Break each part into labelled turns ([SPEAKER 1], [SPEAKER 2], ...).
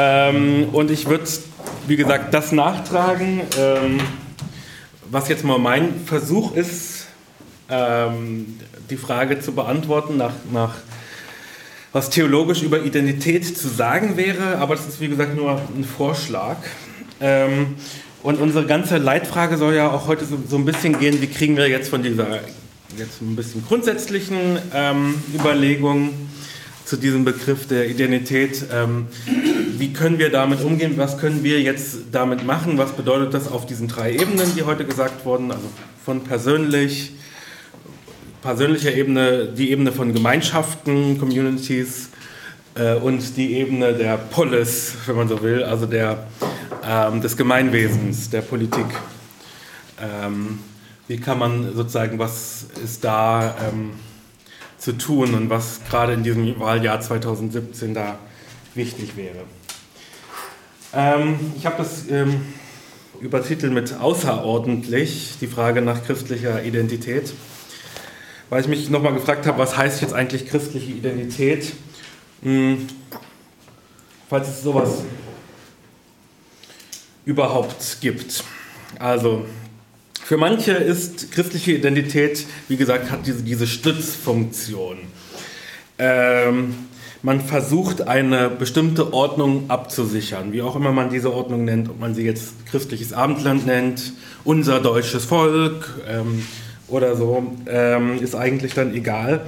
[SPEAKER 1] Ähm, und ich würde, wie gesagt, das nachtragen. Ähm, was jetzt mal mein Versuch ist, ähm, die Frage zu beantworten, nach, nach was theologisch über Identität zu sagen wäre, aber das ist wie gesagt nur ein Vorschlag. Ähm, und unsere ganze Leitfrage soll ja auch heute so, so, ein bisschen gehen, wie kriegen wir jetzt von dieser jetzt ein bisschen grundsätzlichen ähm, Überlegung zu diesem Begriff der Identität, ähm, wie können wir damit umgehen, was können wir jetzt damit machen, was bedeutet das auf diesen drei Ebenen, die heute gesagt wurden, also von persönlich, persönlicher Ebene, die Ebene von Gemeinschaften, Communities äh, und die Ebene der Polis, wenn man so will, also der, ähm, des Gemeinwesens, der Politik. Ähm, wie kann man sozusagen, was ist da ähm, zu tun und was gerade in diesem Wahljahr 2017 da wichtig wäre. Ähm, ich habe das ähm, übertitelt mit außerordentlich, die Frage nach christlicher Identität, weil ich mich nochmal gefragt habe, was heißt jetzt eigentlich christliche Identität? Hm, falls es sowas überhaupt gibt. Also für manche ist christliche Identität, wie gesagt, hat diese, diese Stützfunktion. Ähm, man versucht eine bestimmte Ordnung abzusichern, wie auch immer man diese Ordnung nennt, ob man sie jetzt christliches Abendland nennt, unser deutsches Volk ähm, oder so, ähm, ist eigentlich dann egal.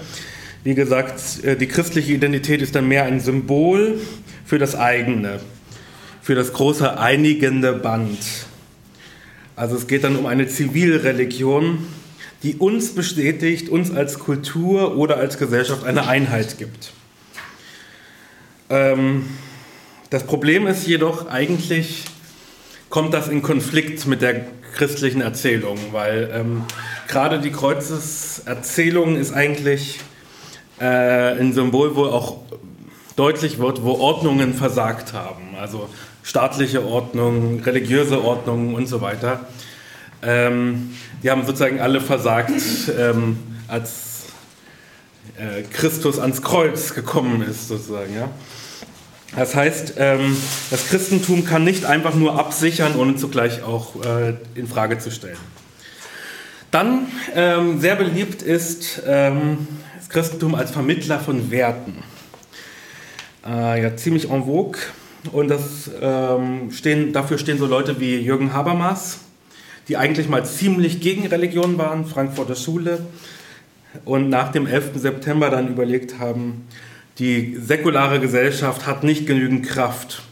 [SPEAKER 1] Wie gesagt, äh, die christliche Identität ist dann mehr ein Symbol für das eigene, für das große einigende Band. Also es geht dann um eine Zivilreligion, die uns bestätigt, uns als Kultur oder als Gesellschaft eine Einheit gibt. Ähm, das Problem ist jedoch eigentlich, kommt das in Konflikt mit der christlichen Erzählung, weil ähm, gerade die Kreuzeserzählung ist eigentlich äh, ein Symbol, wo auch deutlich wird, wo Ordnungen versagt haben. Also staatliche Ordnung, religiöse Ordnung und so weiter. Ähm, die haben sozusagen alle versagt, ähm, als äh, Christus ans Kreuz gekommen ist, sozusagen. Ja? Das heißt, ähm, das Christentum kann nicht einfach nur absichern, ohne zugleich auch äh, in Frage zu stellen. Dann ähm, sehr beliebt ist ähm, das Christentum als Vermittler von Werten. Äh, ja, ziemlich en vogue. Und das, ähm, stehen, dafür stehen so Leute wie Jürgen Habermas, die eigentlich mal ziemlich gegen Religion waren, Frankfurter Schule, und nach dem 11. September dann überlegt haben, die säkulare Gesellschaft hat nicht genügend Kraft.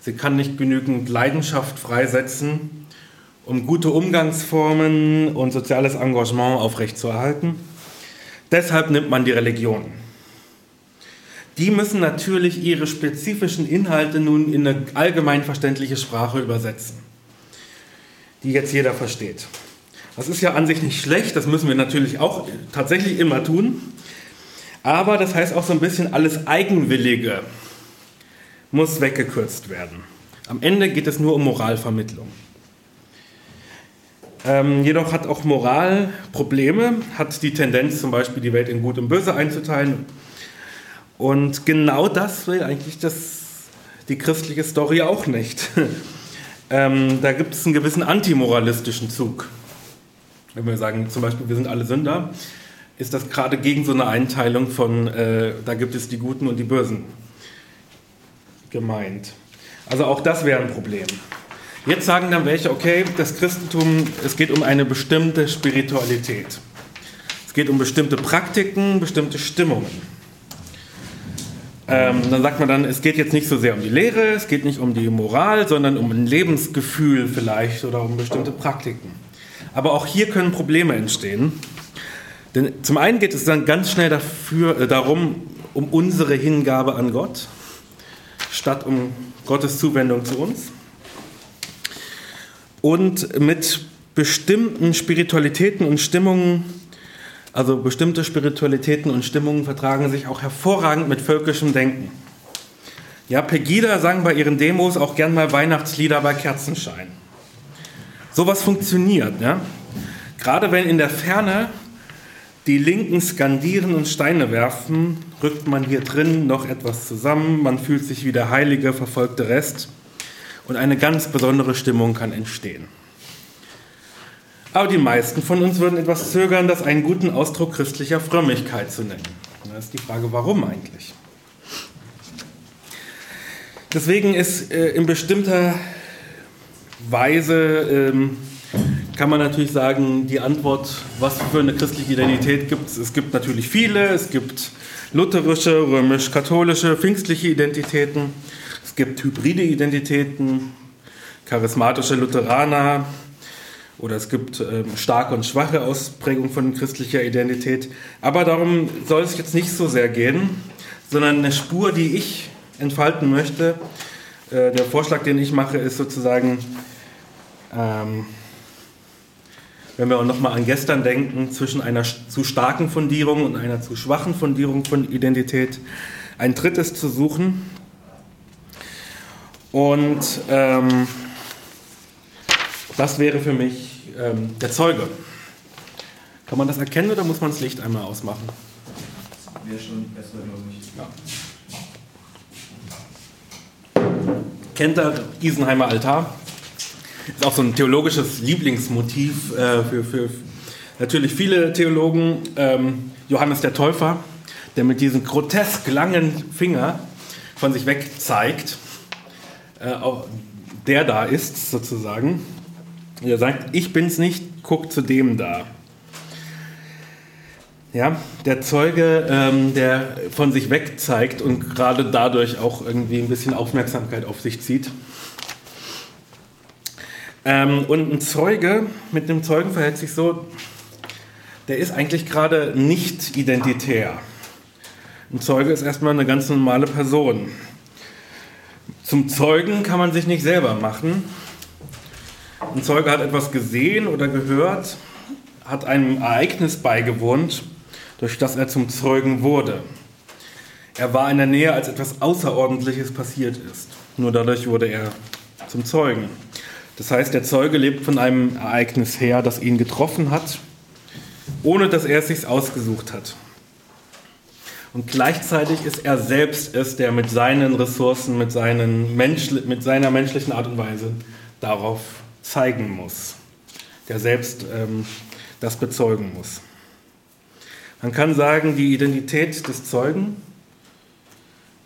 [SPEAKER 1] Sie kann nicht genügend Leidenschaft freisetzen, um gute Umgangsformen und soziales Engagement aufrechtzuerhalten. Deshalb nimmt man die Religion die müssen natürlich ihre spezifischen Inhalte nun in eine allgemein verständliche Sprache übersetzen, die jetzt jeder versteht. Das ist ja an sich nicht schlecht, das müssen wir natürlich auch tatsächlich immer tun. Aber das heißt auch so ein bisschen, alles Eigenwillige muss weggekürzt werden. Am Ende geht es nur um Moralvermittlung. Ähm, jedoch hat auch Moral Probleme, hat die Tendenz zum Beispiel die Welt in Gut und Böse einzuteilen und genau das will eigentlich das, die christliche Story auch nicht. ähm, da gibt es einen gewissen antimoralistischen Zug. Wenn wir sagen, zum Beispiel, wir sind alle Sünder, ist das gerade gegen so eine Einteilung von, äh, da gibt es die Guten und die Bösen gemeint. Also auch das wäre ein Problem. Jetzt sagen dann welche, okay, das Christentum, es geht um eine bestimmte Spiritualität. Es geht um bestimmte Praktiken, bestimmte Stimmungen. Ähm, dann sagt man dann, es geht jetzt nicht so sehr um die Lehre, es geht nicht um die Moral, sondern um ein Lebensgefühl vielleicht oder um bestimmte Praktiken. Aber auch hier können Probleme entstehen. Denn zum einen geht es dann ganz schnell dafür, äh, darum, um unsere Hingabe an Gott, statt um Gottes Zuwendung zu uns. Und mit bestimmten Spiritualitäten und Stimmungen also bestimmte Spiritualitäten und Stimmungen vertragen sich auch hervorragend mit völkischem Denken. Ja, Pegida sang bei ihren Demos auch gern mal Weihnachtslieder bei Kerzenschein. Sowas funktioniert, ja. Gerade wenn in der Ferne Die Linken skandieren und Steine werfen, rückt man hier drin noch etwas zusammen, man fühlt sich wie der heilige, verfolgte Rest und eine ganz besondere Stimmung kann entstehen. Aber die meisten von uns würden etwas zögern, das einen guten Ausdruck christlicher Frömmigkeit zu nennen. Da ist die Frage, warum eigentlich? Deswegen ist äh, in bestimmter Weise, ähm, kann man natürlich sagen, die Antwort, was für eine christliche Identität gibt es. Es gibt natürlich viele, es gibt lutherische, römisch-katholische, pfingstliche Identitäten, es gibt hybride Identitäten, charismatische Lutheraner, oder es gibt ähm, starke und schwache Ausprägungen von christlicher Identität. Aber darum soll es jetzt nicht so sehr gehen, sondern eine Spur, die ich entfalten möchte. Äh, der Vorschlag, den ich mache, ist sozusagen, ähm, wenn wir auch nochmal an gestern denken, zwischen einer zu starken Fundierung und einer zu schwachen Fundierung von Identität ein drittes zu suchen. Und ähm, das wäre für mich ähm, der Zeuge. Kann man das erkennen oder muss man das Licht einmal ausmachen? Wäre schon besser, glaube ich. Ja. Kennt ihr Isenheimer Altar? Ist auch so ein theologisches Lieblingsmotiv äh, für, für natürlich viele Theologen. Ähm, Johannes der Täufer, der mit diesem grotesk langen Finger von sich weg zeigt, äh, der da ist sozusagen. Er sagt, ich bin's nicht, guck zu dem da. Ja, der Zeuge, ähm, der von sich weg zeigt und gerade dadurch auch irgendwie ein bisschen Aufmerksamkeit auf sich zieht. Ähm, und ein Zeuge, mit einem Zeugen verhält sich so, der ist eigentlich gerade nicht identitär. Ein Zeuge ist erstmal eine ganz normale Person. Zum Zeugen kann man sich nicht selber machen, ein Zeuge hat etwas gesehen oder gehört, hat einem Ereignis beigewohnt, durch das er zum Zeugen wurde. Er war in der Nähe, als etwas Außerordentliches passiert ist. Nur dadurch wurde er zum Zeugen. Das heißt, der Zeuge lebt von einem Ereignis her, das ihn getroffen hat, ohne dass er es sich ausgesucht hat. Und gleichzeitig ist er selbst es, der mit seinen Ressourcen, mit, seinen Mensch, mit seiner menschlichen Art und Weise darauf zeigen muss, der selbst ähm, das bezeugen muss. Man kann sagen, die Identität des Zeugen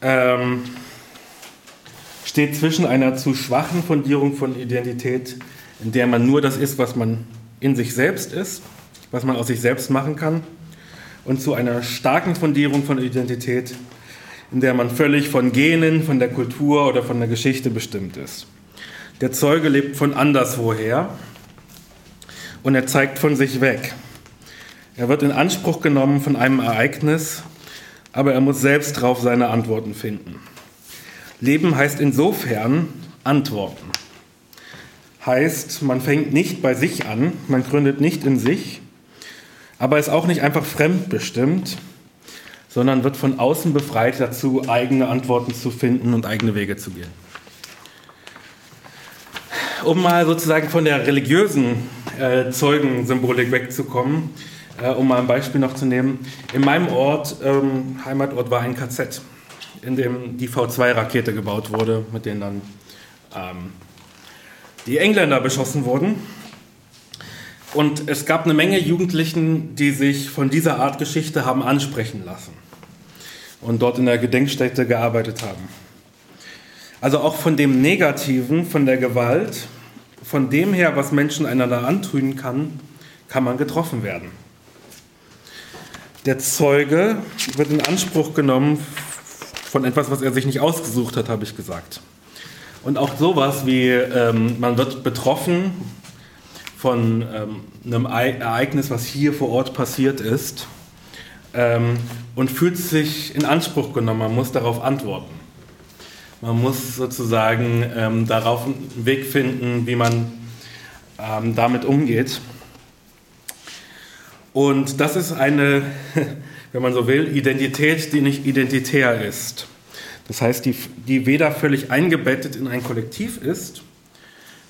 [SPEAKER 1] ähm, steht zwischen einer zu schwachen Fundierung von Identität, in der man nur das ist, was man in sich selbst ist, was man aus sich selbst machen kann, und zu einer starken Fundierung von Identität, in der man völlig von Genen, von der Kultur oder von der Geschichte bestimmt ist. Der Zeuge lebt von anderswoher und er zeigt von sich weg. Er wird in Anspruch genommen von einem Ereignis, aber er muss selbst darauf seine Antworten finden. Leben heißt insofern Antworten. Heißt, man fängt nicht bei sich an, man gründet nicht in sich, aber ist auch nicht einfach fremdbestimmt, sondern wird von außen befreit dazu, eigene Antworten zu finden und eigene Wege zu gehen um mal sozusagen von der religiösen äh, Zeugensymbolik wegzukommen, äh, um mal ein Beispiel noch zu nehmen. In meinem Ort, ähm, Heimatort, war ein KZ, in dem die V2-Rakete gebaut wurde, mit denen dann ähm, die Engländer beschossen wurden. Und es gab eine Menge Jugendlichen, die sich von dieser Art Geschichte haben ansprechen lassen und dort in der Gedenkstätte gearbeitet haben. Also auch von dem Negativen, von der Gewalt, von dem her, was Menschen einander antun kann, kann man getroffen werden. Der Zeuge wird in Anspruch genommen von etwas, was er sich nicht ausgesucht hat, habe ich gesagt. Und auch sowas wie, ähm, man wird betroffen von ähm, einem Ereignis, was hier vor Ort passiert ist, ähm, und fühlt sich in Anspruch genommen, man muss darauf antworten. Man muss sozusagen ähm, darauf einen Weg finden, wie man ähm, damit umgeht. Und das ist eine, wenn man so will, Identität, die nicht identitär ist. Das heißt, die, die weder völlig eingebettet in ein Kollektiv ist,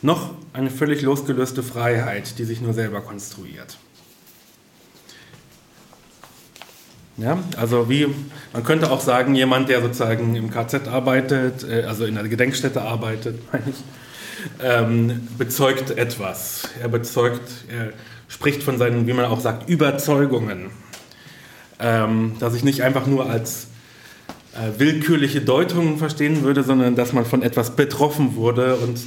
[SPEAKER 1] noch eine völlig losgelöste Freiheit, die sich nur selber konstruiert. Ja, also wie, man könnte auch sagen, jemand, der sozusagen im KZ arbeitet, äh, also in einer Gedenkstätte arbeitet, meine ich, ähm, bezeugt etwas. Er bezeugt, er spricht von seinen, wie man auch sagt, Überzeugungen. Ähm, dass ich nicht einfach nur als äh, willkürliche Deutungen verstehen würde, sondern dass man von etwas betroffen wurde und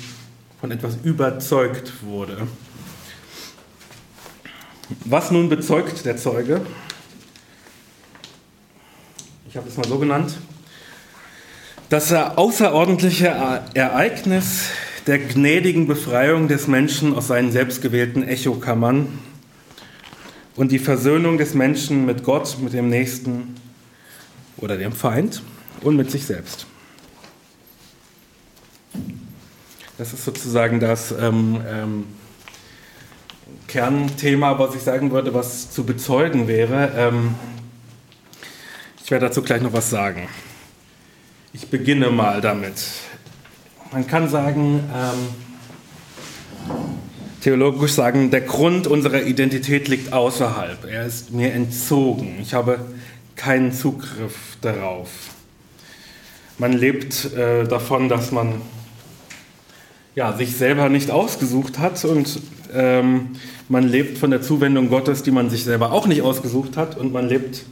[SPEAKER 1] von etwas überzeugt wurde. Was nun bezeugt der Zeuge? Ich habe es mal so genannt. Das außerordentliche Ereignis der gnädigen Befreiung des Menschen aus seinen selbstgewählten Echokammern und die Versöhnung des Menschen mit Gott, mit dem Nächsten oder dem Feind und mit sich selbst. Das ist sozusagen das ähm, ähm, Kernthema, was ich sagen würde, was zu bezeugen wäre. Ähm, ich werde dazu gleich noch was sagen. Ich beginne mal damit. Man kann sagen, ähm, theologisch sagen, der Grund unserer Identität liegt außerhalb. Er ist mir entzogen. Ich habe keinen Zugriff darauf. Man lebt äh, davon, dass man ja, sich selber nicht ausgesucht hat und ähm, man lebt von der Zuwendung Gottes, die man sich selber auch nicht ausgesucht hat und man lebt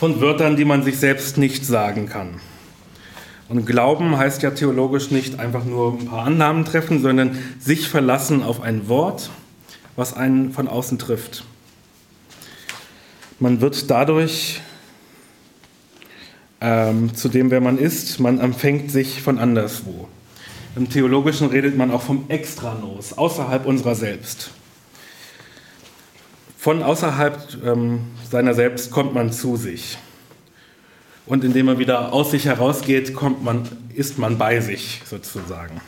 [SPEAKER 1] von Wörtern, die man sich selbst nicht sagen kann. Und Glauben heißt ja theologisch nicht einfach nur ein paar Annahmen treffen, sondern sich verlassen auf ein Wort, was einen von außen trifft. Man wird dadurch ähm, zu dem, wer man ist, man empfängt sich von anderswo. Im Theologischen redet man auch vom Extranos, außerhalb unserer selbst. Von außerhalb ähm, seiner selbst kommt man zu sich. Und indem man wieder aus sich herausgeht, kommt man, ist man bei sich sozusagen.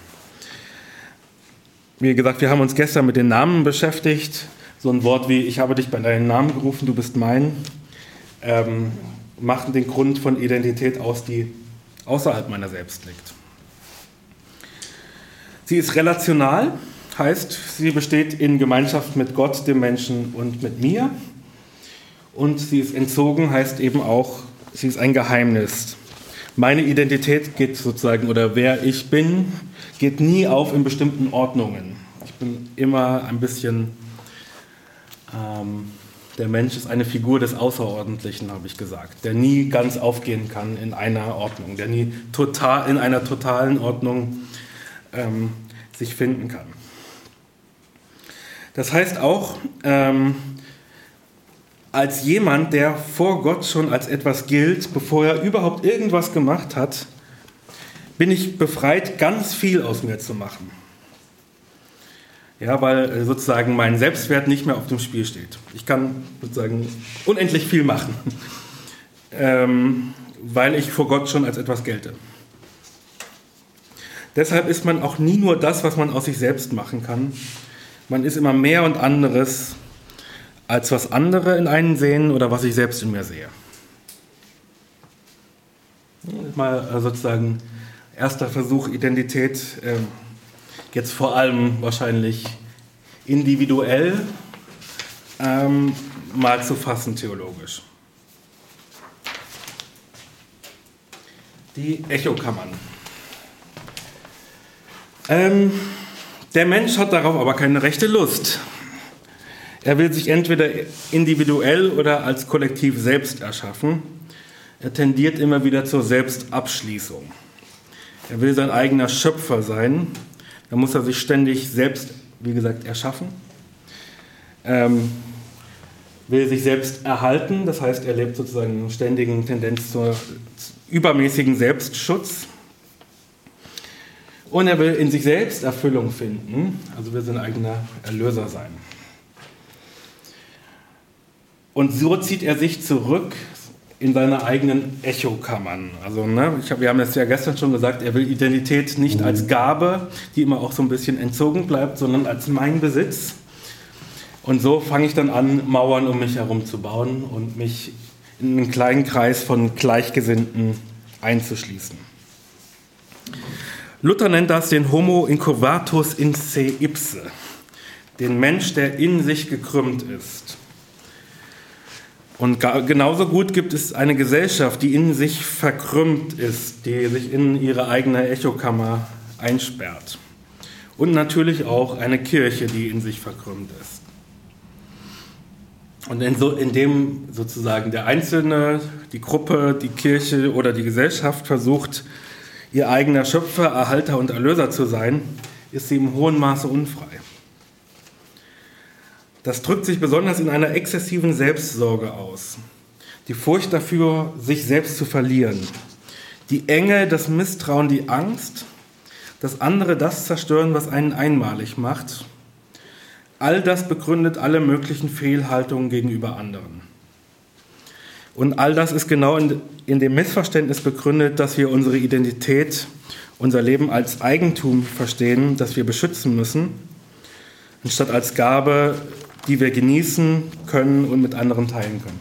[SPEAKER 1] Wie gesagt, wir haben uns gestern mit den Namen beschäftigt. So ein Wort wie Ich habe dich bei deinem Namen gerufen, du bist mein, ähm, macht den Grund von Identität aus, die außerhalb meiner selbst liegt. Sie ist relational, heißt, sie besteht in Gemeinschaft mit Gott, dem Menschen und mit mir. Und sie ist entzogen, heißt eben auch, sie ist ein Geheimnis. Meine Identität geht sozusagen, oder wer ich bin, geht nie auf in bestimmten Ordnungen. Ich bin immer ein bisschen, ähm, der Mensch ist eine Figur des Außerordentlichen, habe ich gesagt, der nie ganz aufgehen kann in einer Ordnung, der nie total in einer totalen Ordnung ähm, sich finden kann. Das heißt auch, ähm, als jemand, der vor Gott schon als etwas gilt, bevor er überhaupt irgendwas gemacht hat, bin ich befreit, ganz viel aus mir zu machen. Ja, weil äh, sozusagen mein Selbstwert nicht mehr auf dem Spiel steht. Ich kann sozusagen unendlich viel machen, ähm, weil ich vor Gott schon als etwas gelte. Deshalb ist man auch nie nur das, was man aus sich selbst machen kann. Man ist immer mehr und anderes, als was andere in einen sehen oder was ich selbst in mir sehe. Mal äh, sozusagen erster Versuch, Identität, äh, jetzt vor allem wahrscheinlich individuell ähm, mal zu fassen theologisch. Die Echokammern. Ähm, der Mensch hat darauf aber keine rechte Lust. Er will sich entweder individuell oder als Kollektiv selbst erschaffen. Er tendiert immer wieder zur Selbstabschließung. Er will sein eigener Schöpfer sein. Da muss er sich ständig selbst, wie gesagt, erschaffen. Ähm, will sich selbst erhalten, das heißt, er lebt sozusagen in ständigen Tendenz zur übermäßigen Selbstschutz. Und er will in sich selbst Erfüllung finden, also will sein eigener Erlöser sein. Und so zieht er sich zurück in seine eigenen Echokammern. Also, ne, hab, wir haben das ja gestern schon gesagt, er will Identität nicht als Gabe, die immer auch so ein bisschen entzogen bleibt, sondern als mein Besitz. Und so fange ich dann an, Mauern um mich herum zu bauen und mich in einen kleinen Kreis von Gleichgesinnten einzuschließen. Luther nennt das den Homo incurvatus in se ipse, den Mensch, der in sich gekrümmt ist. Und genauso gut gibt es eine Gesellschaft, die in sich verkrümmt ist, die sich in ihre eigene Echokammer einsperrt. Und natürlich auch eine Kirche, die in sich verkrümmt ist. Und in, so, in dem sozusagen der Einzelne, die Gruppe, die Kirche oder die Gesellschaft versucht, ihr eigener Schöpfer, Erhalter und Erlöser zu sein, ist sie im hohen Maße unfrei. Das drückt sich besonders in einer exzessiven Selbstsorge aus. Die Furcht dafür, sich selbst zu verlieren. Die Enge, das Misstrauen, die Angst, dass andere das zerstören, was einen einmalig macht. All das begründet alle möglichen Fehlhaltungen gegenüber anderen. Und all das ist genau in, in dem Missverständnis begründet, dass wir unsere Identität, unser Leben als Eigentum verstehen, das wir beschützen müssen, anstatt als Gabe, die wir genießen können und mit anderen teilen können.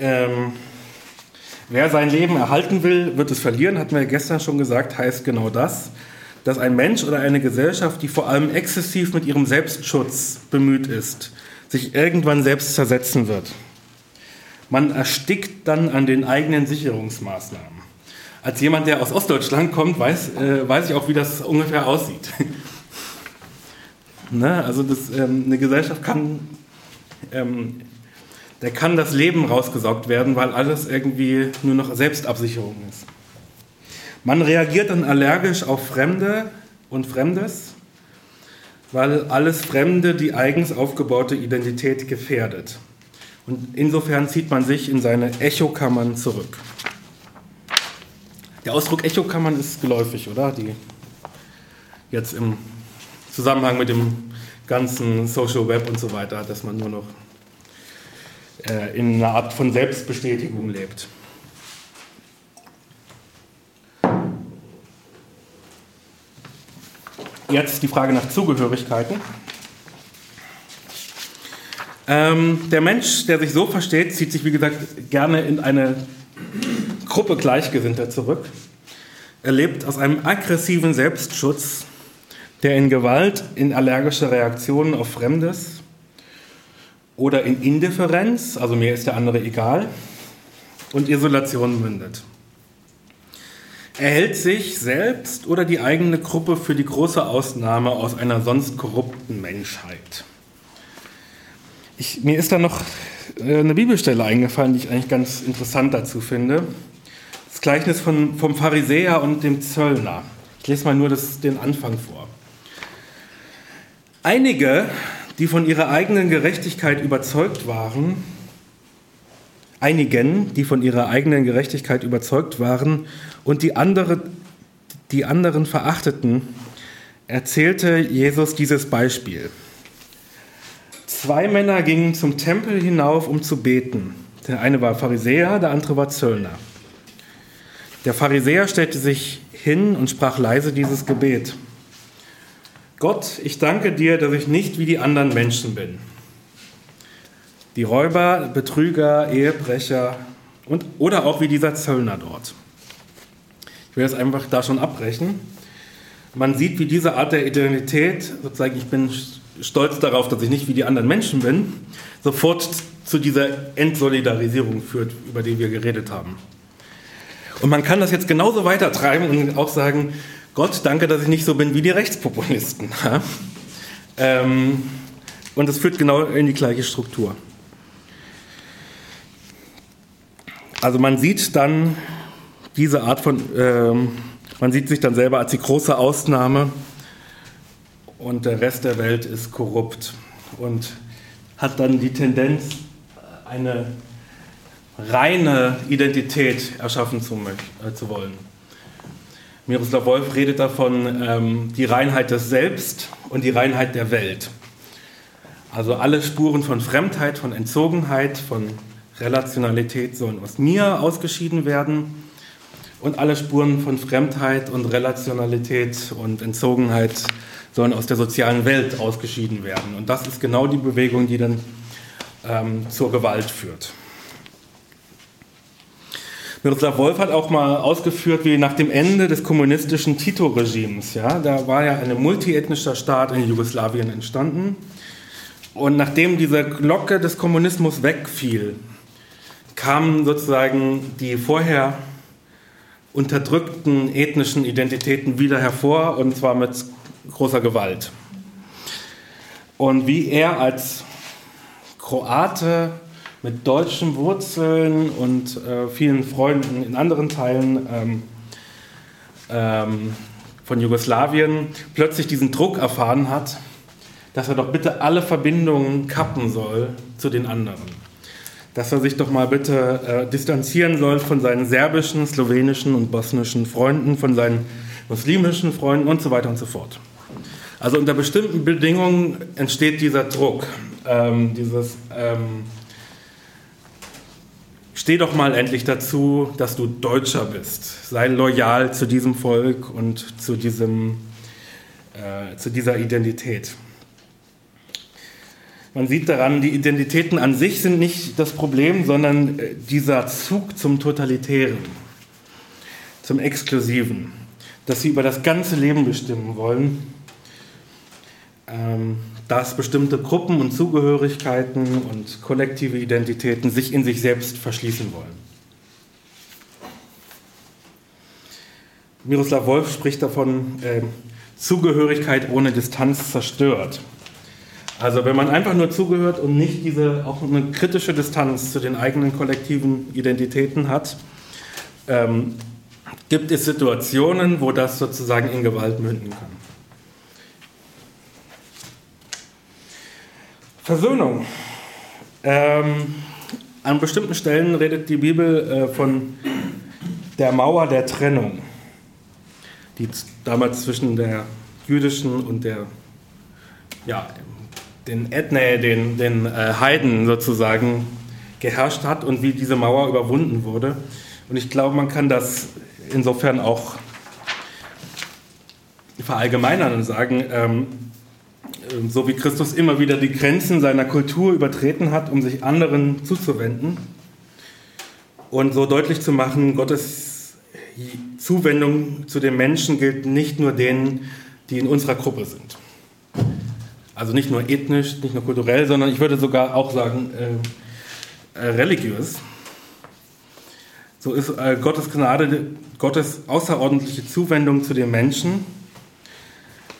[SPEAKER 1] Ähm, wer sein Leben erhalten will, wird es verlieren, hatten wir gestern schon gesagt, heißt genau das, dass ein Mensch oder eine Gesellschaft, die vor allem exzessiv mit ihrem Selbstschutz bemüht ist, sich irgendwann selbst zersetzen wird. Man erstickt dann an den eigenen Sicherungsmaßnahmen als jemand, der aus Ostdeutschland kommt, weiß, äh, weiß ich auch, wie das ungefähr aussieht. ne? Also das, ähm, eine Gesellschaft kann, ähm, der kann das Leben rausgesaugt werden, weil alles irgendwie nur noch Selbstabsicherung ist. Man reagiert dann allergisch auf Fremde und Fremdes, weil alles Fremde die eigens aufgebaute Identität gefährdet. Und insofern zieht man sich in seine Echokammern zurück. Der Ausdruck Echokammern ist geläufig, oder? Die jetzt im Zusammenhang mit dem ganzen Social Web und so weiter, dass man nur noch äh, in einer Art von Selbstbestätigung lebt. Jetzt die Frage nach Zugehörigkeiten. Ähm, der Mensch, der sich so versteht, zieht sich, wie gesagt, gerne in eine Gruppe Gleichgesinnter zurück. Er lebt aus einem aggressiven Selbstschutz, der in Gewalt, in allergische Reaktionen auf Fremdes oder in Indifferenz, also mir ist der andere egal, und Isolation mündet. Er hält sich selbst oder die eigene Gruppe für die große Ausnahme aus einer sonst korrupten Menschheit. Ich, mir ist da noch äh, eine Bibelstelle eingefallen, die ich eigentlich ganz interessant dazu finde. Das Gleichnis von, vom Pharisäer und dem Zöllner. Ich lese mal nur das, den Anfang vor. Einige, die von ihrer eigenen Gerechtigkeit überzeugt waren, einigen, die von ihrer eigenen Gerechtigkeit überzeugt waren und die, andere, die anderen verachteten, erzählte Jesus dieses Beispiel. Zwei Männer gingen zum Tempel hinauf, um zu beten. Der eine war Pharisäer, der andere war Zöllner. Der Pharisäer stellte sich hin und sprach leise dieses Gebet. Gott, ich danke dir, dass ich nicht wie die anderen Menschen bin. Die Räuber, Betrüger, Ehebrecher und, oder auch wie dieser Zöllner dort. Will das einfach da schon abbrechen. Man sieht, wie diese Art der Identität, sozusagen, ich bin stolz darauf, dass ich nicht wie die anderen Menschen bin, sofort zu dieser Entsolidarisierung führt, über die wir geredet haben. Und man kann das jetzt genauso weitertreiben und auch sagen, Gott, danke, dass ich nicht so bin wie die Rechtspopulisten. ähm, und das führt genau in die gleiche Struktur. Also man sieht dann diese Art von, ähm, man sieht sich dann selber als die große Ausnahme und der Rest der Welt ist korrupt und hat dann die Tendenz, eine reine Identität erschaffen zu, äh, zu wollen. Miroslav Wolf redet davon, ähm, die Reinheit des Selbst und die Reinheit der Welt. Also alle Spuren von Fremdheit, von Entzogenheit, von Relationalität sollen aus mir ausgeschieden werden und alle Spuren von Fremdheit und Relationalität und Entzogenheit sollen aus der sozialen Welt ausgeschieden werden. Und das ist genau die Bewegung, die dann ähm, zur Gewalt führt. Miroslav Wolf hat auch mal ausgeführt, wie nach dem Ende des kommunistischen Tito-Regimes, ja, da war ja ein multiethnischer Staat in Jugoslawien entstanden. Und nachdem diese Glocke des Kommunismus wegfiel, kamen sozusagen die vorher unterdrückten ethnischen Identitäten wieder hervor und zwar mit großer Gewalt. Und wie er als Kroate mit deutschen Wurzeln und äh, vielen Freunden in anderen Teilen ähm, ähm, von Jugoslawien plötzlich diesen Druck erfahren hat, dass er doch bitte alle Verbindungen kappen soll zu den anderen. Dass er sich doch mal bitte äh, distanzieren soll von seinen serbischen, slowenischen und bosnischen Freunden, von seinen muslimischen Freunden und so weiter und so fort. Also unter bestimmten Bedingungen entsteht dieser Druck, ähm, dieses ähm, Steh doch mal endlich dazu, dass du Deutscher bist. Sei loyal zu diesem Volk und zu, diesem, äh, zu dieser Identität. Man sieht daran, die Identitäten an sich sind nicht das Problem, sondern äh, dieser Zug zum Totalitären, zum Exklusiven, dass sie über das ganze Leben bestimmen wollen ähm, dass bestimmte Gruppen und Zugehörigkeiten und kollektive Identitäten sich in sich selbst verschließen wollen. Miroslav Wolf spricht davon, äh, Zugehörigkeit ohne Distanz zerstört. Also wenn man einfach nur zugehört und nicht diese auch eine kritische Distanz zu den eigenen kollektiven Identitäten hat, ähm, gibt es Situationen, wo das sozusagen in Gewalt münden kann. Versöhnung. Ähm, an bestimmten Stellen redet die Bibel äh, von der Mauer der Trennung, die damals zwischen der jüdischen und der, ja, den Ethne, den, den äh, Heiden sozusagen geherrscht hat und wie diese Mauer überwunden wurde. Und ich glaube, man kann das insofern auch verallgemeinern und sagen, ähm, ähm, so wie Christus immer wieder die Grenzen seiner Kultur übertreten hat, um sich anderen zuzuwenden und so deutlich zu machen, Gottes Zuwendung zu den Menschen gilt nicht nur denen, die in unserer Gruppe sind. Also nicht nur ethnisch, nicht nur kulturell, sondern ich würde sogar auch sagen äh, äh, religiös. So ist äh, Gottes Gnade, Gottes außerordentliche Zuwendung zu den Menschen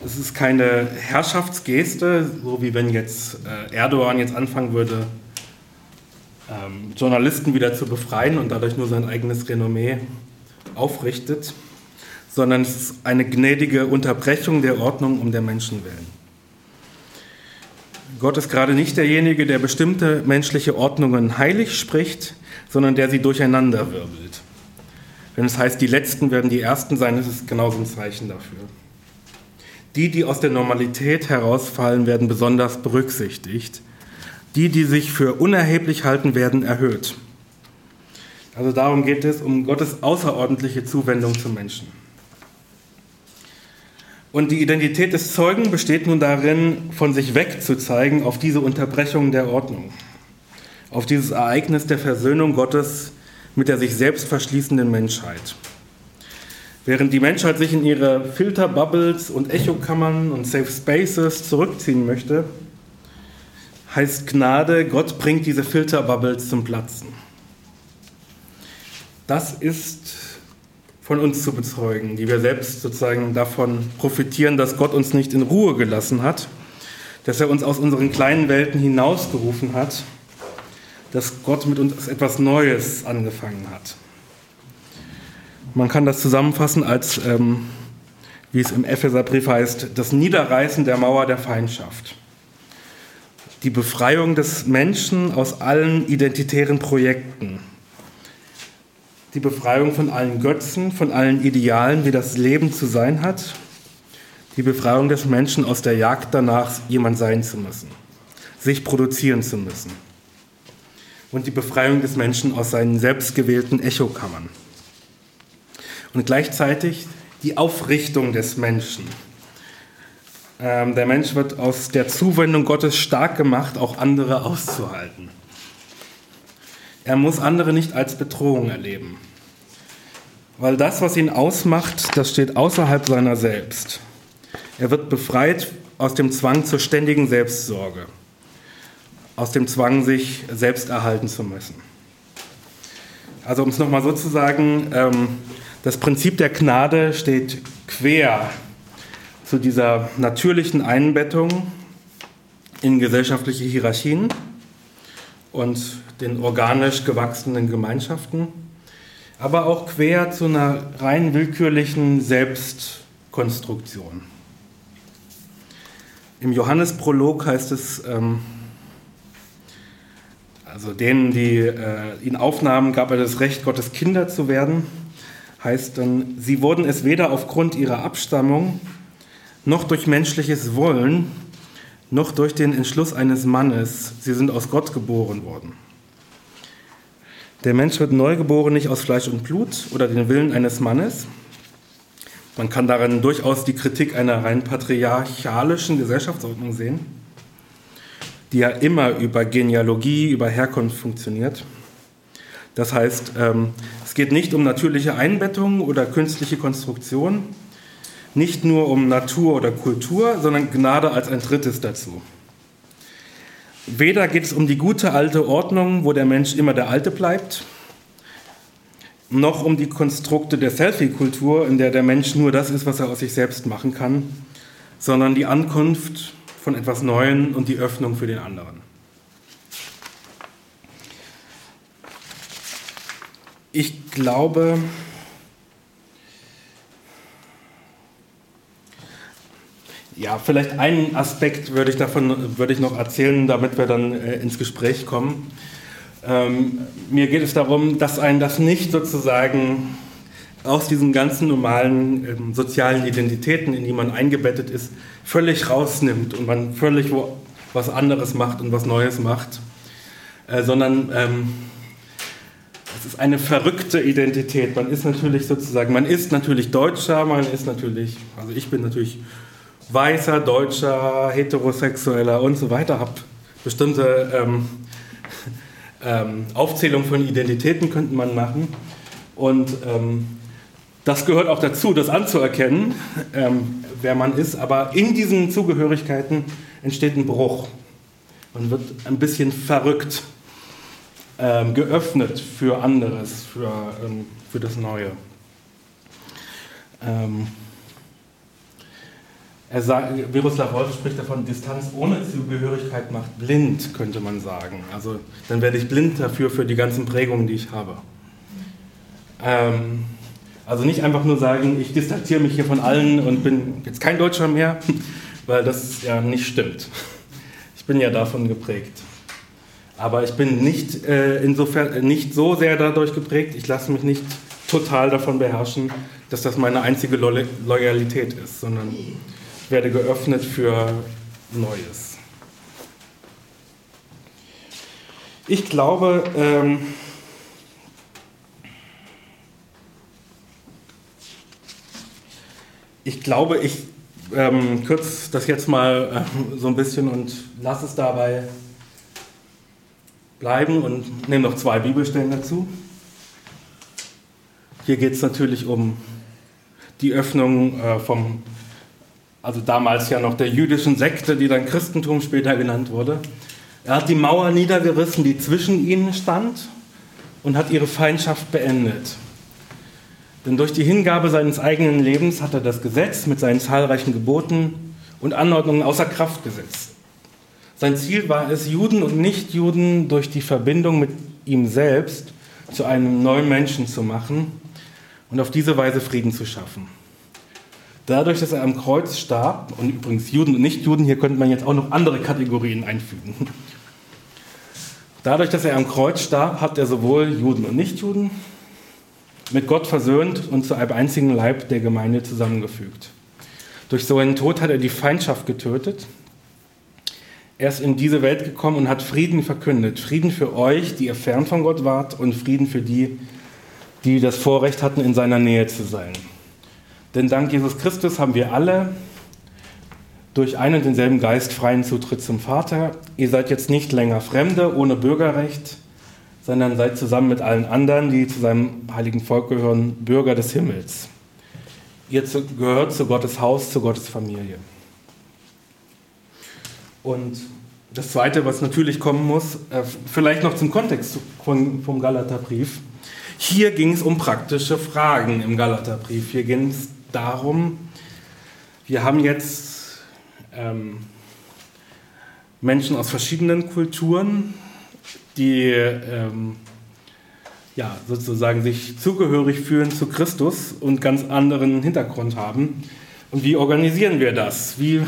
[SPEAKER 1] es ist keine Herrschaftsgeste, so wie wenn jetzt äh, Erdogan jetzt anfangen würde, ähm, Journalisten wieder zu befreien und dadurch nur sein eigenes Renommee aufrichtet, sondern es ist eine gnädige Unterbrechung der Ordnung um der Menschen willen. Gott ist gerade nicht derjenige, der bestimmte menschliche Ordnungen heilig spricht, sondern der sie durcheinander wirbelt. Wenn es heißt, die Letzten werden die Ersten sein, ist es genauso ein Zeichen dafür. Die, die aus der Normalität herausfallen, werden besonders berücksichtigt. Die, die sich für unerheblich halten, werden erhöht. Also darum geht es, um Gottes außerordentliche Zuwendung zum Menschen. Und die Identität des Zeugen besteht nun darin, von sich wegzuzeigen auf diese Unterbrechung der Ordnung, auf dieses Ereignis der Versöhnung Gottes mit der sich selbst verschließenden Menschheit. Während die Menschheit sich in ihre Filterbubbles und Echokammern und Safe Spaces zurückziehen möchte, heißt Gnade, Gott bringt diese Filterbubbles zum Platzen. Das ist von uns zu bezeugen, die wir selbst sozusagen davon profitieren, dass Gott uns nicht in Ruhe gelassen hat, dass er uns aus unseren kleinen Welten hinausgerufen hat, dass Gott mit uns etwas Neues angefangen hat. Man kann das zusammenfassen als, ähm, wie es im Epheserbrief heißt, das Niederreißen der Mauer der Feindschaft. Die Befreiung des Menschen aus allen identitären Projekten. Die Befreiung von allen Götzen, von allen Idealen, wie das Leben zu sein hat. Die Befreiung des Menschen aus der Jagd danach, jemand sein zu müssen, sich produzieren zu müssen. Und die Befreiung des Menschen aus seinen selbstgewählten Echokammern und gleichzeitig die Aufrichtung des Menschen. Ähm, der Mensch wird aus der Zuwendung Gottes stark gemacht, auch andere auszuhalten. Er muss andere nicht als Bedrohung erleben, weil das, was ihn ausmacht, das steht außerhalb seiner selbst. Er wird befreit aus dem Zwang zur ständigen Selbstsorge. aus dem Zwang, sich selbst erhalten zu müssen. Also um es nochmal so zu sagen, ähm, das Prinzip der Gnade steht quer zu dieser natürlichen Einbettung in gesellschaftliche Hierarchien und den organisch gewachsenen Gemeinschaften, aber auch quer zu einer rein willkürlichen Selbstkonstruktion. Im Johannesprolog heißt es, ähm, also denen, die äh, ihn aufnahmen, gab er das Recht, Gottes Kinder zu werden. Heißt dann, sie wurden es weder aufgrund ihrer Abstammung, noch durch menschliches Wollen, noch durch den Entschluss eines Mannes. Sie sind aus Gott geboren worden. Der Mensch wird neu geboren nicht aus Fleisch und Blut oder den Willen eines Mannes. Man kann darin durchaus die Kritik einer rein patriarchalischen Gesellschaftsordnung sehen die ja immer über Genealogie, über Herkunft funktioniert. Das heißt, ähm, es geht nicht um natürliche Einbettung oder künstliche Konstruktion, nicht nur um Natur oder Kultur, sondern Gnade als ein drittes dazu. Weder geht es um die gute alte Ordnung, wo der Mensch immer der Alte bleibt, noch um die Konstrukte der Selfie-Kultur, in der der Mensch nur das ist, was er aus sich selbst machen kann, sondern die Ankunft von etwas Neuem und die Öffnung für den anderen. Ich glaube, ja, vielleicht einen Aspekt würde ich davon würde ich noch erzählen, damit wir dann äh, ins Gespräch kommen. Ähm, mir geht es darum, dass ein das nicht sozusagen aus diesen ganzen normalen ähm, sozialen Identitäten, in die man eingebettet ist, völlig rausnimmt und man völlig wo, was anderes macht und was Neues macht, äh, sondern ähm, es ist eine verrückte Identität. Man ist natürlich sozusagen, man ist natürlich Deutscher, man ist natürlich, also ich bin natürlich weißer, Deutscher, heterosexueller und so weiter, habe bestimmte ähm, ähm, Aufzählung von Identitäten könnte man machen und ähm, das gehört auch dazu, das anzuerkennen, ähm, wer man ist. Aber in diesen Zugehörigkeiten entsteht ein Bruch. Man wird ein bisschen verrückt, ähm, geöffnet für anderes, für, ähm, für das Neue. Ähm, er sagt, Miroslav Wolf spricht davon, Distanz ohne Zugehörigkeit macht blind, könnte man sagen. Also dann werde ich blind dafür, für die ganzen Prägungen, die ich habe. Ähm, also nicht einfach nur sagen, ich distanziere mich hier von allen und bin jetzt kein Deutscher mehr, weil das ja nicht stimmt. Ich bin ja davon geprägt. Aber ich bin nicht, äh, insofern nicht so sehr dadurch geprägt, ich lasse mich nicht total davon beherrschen, dass das meine einzige Lo Loyalität ist, sondern werde geöffnet für Neues. Ich glaube, ähm, ich glaube, ich ähm, kürze das jetzt mal äh, so ein bisschen und lasse es dabei bleiben und nehme noch zwei Bibelstellen dazu. Hier geht es natürlich um die Öffnung äh, vom, also damals ja noch der jüdischen Sekte, die dann Christentum später genannt wurde. Er hat die Mauer niedergerissen, die zwischen ihnen stand und hat ihre Feindschaft beendet. Denn durch die Hingabe seines eigenen Lebens hat er das Gesetz mit seinen zahlreichen Geboten und Anordnungen außer Kraft gesetzt. Sein Ziel war es, Juden und Nichtjuden durch die Verbindung mit ihm selbst zu einem neuen Menschen zu machen und auf diese Weise Frieden zu schaffen. Dadurch, dass er am Kreuz starb, und übrigens Juden und Nichtjuden, hier könnte man jetzt auch noch andere Kategorien einfügen. Dadurch, dass er am Kreuz starb, hat er sowohl Juden und Nichtjuden mit Gott versöhnt und zu einem einzigen Leib der Gemeinde zusammengefügt. Durch so einen Tod hat er die Feindschaft getötet. Er ist in diese Welt gekommen und hat Frieden verkündet. Frieden für euch, die ihr fern von Gott wart, und Frieden für die, die das Vorrecht hatten, in seiner Nähe zu sein. Denn dank Jesus Christus haben wir alle durch einen und denselben Geist freien Zutritt zum Vater. Ihr seid jetzt nicht länger Fremde ohne Bürgerrecht, sondern seid zusammen mit allen anderen, die zu seinem heiligen Volk gehören, Bürger des Himmels. Ihr gehört zu Gottes Haus, zu Gottes Familie. Und das Zweite, was natürlich kommen muss, äh, vielleicht noch zum Kontext vom Galaterbrief. Hier ging es um praktische Fragen im Galaterbrief. Hier ging es darum, wir haben jetzt ähm, Menschen aus verschiedenen Kulturen, die ähm, ja, sozusagen sich zugehörig fühlen zu Christus und ganz anderen Hintergrund haben. Und wie organisieren wir das? Wie,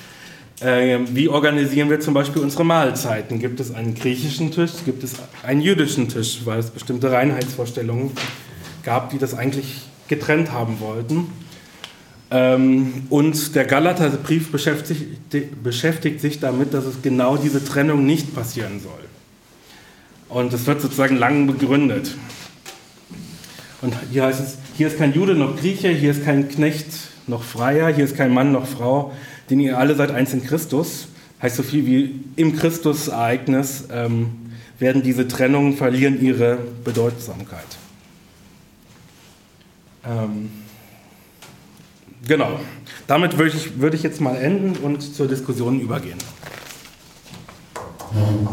[SPEAKER 1] äh, wie organisieren wir zum Beispiel unsere Mahlzeiten? Gibt es einen griechischen Tisch? Gibt es einen jüdischen Tisch? Weil es bestimmte Reinheitsvorstellungen gab, die das eigentlich getrennt haben wollten. Ähm, und der Galaterbrief beschäftigt, beschäftigt sich damit, dass es genau diese Trennung nicht passieren soll. Und es wird sozusagen lang begründet. Und hier heißt es, hier ist kein Jude noch Grieche, hier ist kein Knecht noch Freier, hier ist kein Mann noch Frau, denn ihr alle seid eins in Christus. Heißt so viel wie im Christus-Ereignis ähm, werden diese Trennungen verlieren ihre Bedeutsamkeit. Ähm, genau. Damit würde ich, würde ich jetzt mal enden und zur Diskussion übergehen. Mhm.